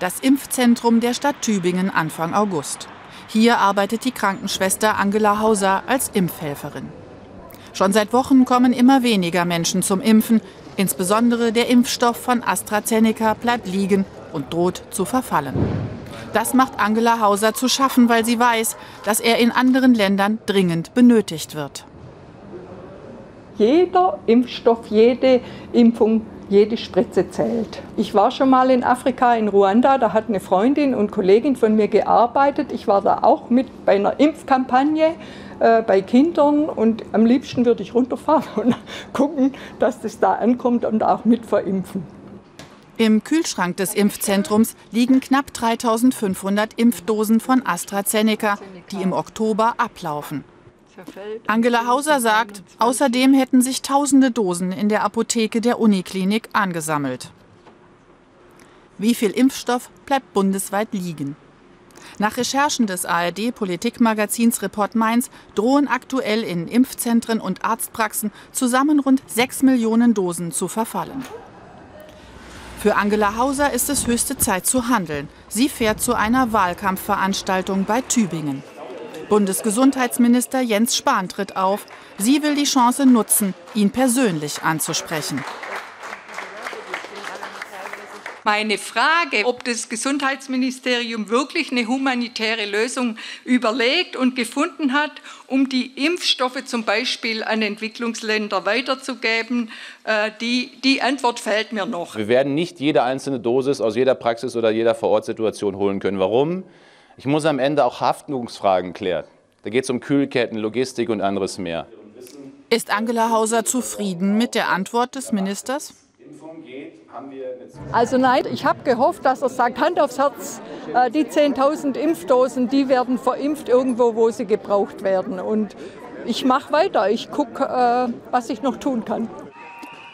das Impfzentrum der Stadt Tübingen Anfang August. Hier arbeitet die Krankenschwester Angela Hauser als Impfhelferin. Schon seit Wochen kommen immer weniger Menschen zum Impfen. Insbesondere der Impfstoff von AstraZeneca bleibt liegen und droht zu verfallen. Das macht Angela Hauser zu schaffen, weil sie weiß, dass er in anderen Ländern dringend benötigt wird. Jeder Impfstoff, jede Impfung jede Spritze zählt. Ich war schon mal in Afrika, in Ruanda, da hat eine Freundin und Kollegin von mir gearbeitet. Ich war da auch mit bei einer Impfkampagne äh, bei Kindern und am liebsten würde ich runterfahren und gucken, dass das da ankommt und auch mit verimpfen. Im Kühlschrank des Impfzentrums liegen knapp 3500 Impfdosen von AstraZeneca, die im Oktober ablaufen. Angela Hauser sagt, außerdem hätten sich tausende Dosen in der Apotheke der Uniklinik angesammelt. Wie viel Impfstoff bleibt bundesweit liegen? Nach Recherchen des ARD-Politikmagazins Report Mainz drohen aktuell in Impfzentren und Arztpraxen zusammen rund 6 Millionen Dosen zu verfallen. Für Angela Hauser ist es höchste Zeit zu handeln. Sie fährt zu einer Wahlkampfveranstaltung bei Tübingen. Bundesgesundheitsminister Jens Spahn tritt auf. Sie will die Chance nutzen, ihn persönlich anzusprechen. Meine Frage, ob das Gesundheitsministerium wirklich eine humanitäre Lösung überlegt und gefunden hat, um die Impfstoffe zum Beispiel an Entwicklungsländer weiterzugeben, äh, die, die Antwort fällt mir noch. Wir werden nicht jede einzelne Dosis aus jeder Praxis oder jeder Vorortsituation holen können. Warum? Ich muss am Ende auch Haftungsfragen klären. Da geht es um Kühlketten, Logistik und anderes mehr. Ist Angela Hauser zufrieden mit der Antwort des Ministers? Also nein, ich habe gehofft, dass er sagt, Hand aufs Herz, äh, die 10.000 Impfdosen, die werden verimpft irgendwo, wo sie gebraucht werden. Und ich mache weiter, ich gucke, äh, was ich noch tun kann.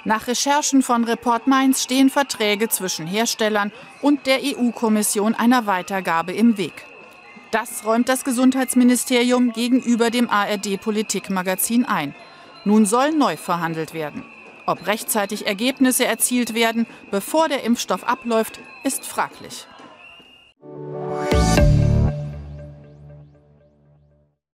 Nach Recherchen von Report Mainz stehen Verträge zwischen Herstellern und der EU-Kommission einer Weitergabe im Weg. Das räumt das Gesundheitsministerium gegenüber dem ARD-Politikmagazin ein. Nun soll neu verhandelt werden. Ob rechtzeitig Ergebnisse erzielt werden, bevor der Impfstoff abläuft, ist fraglich.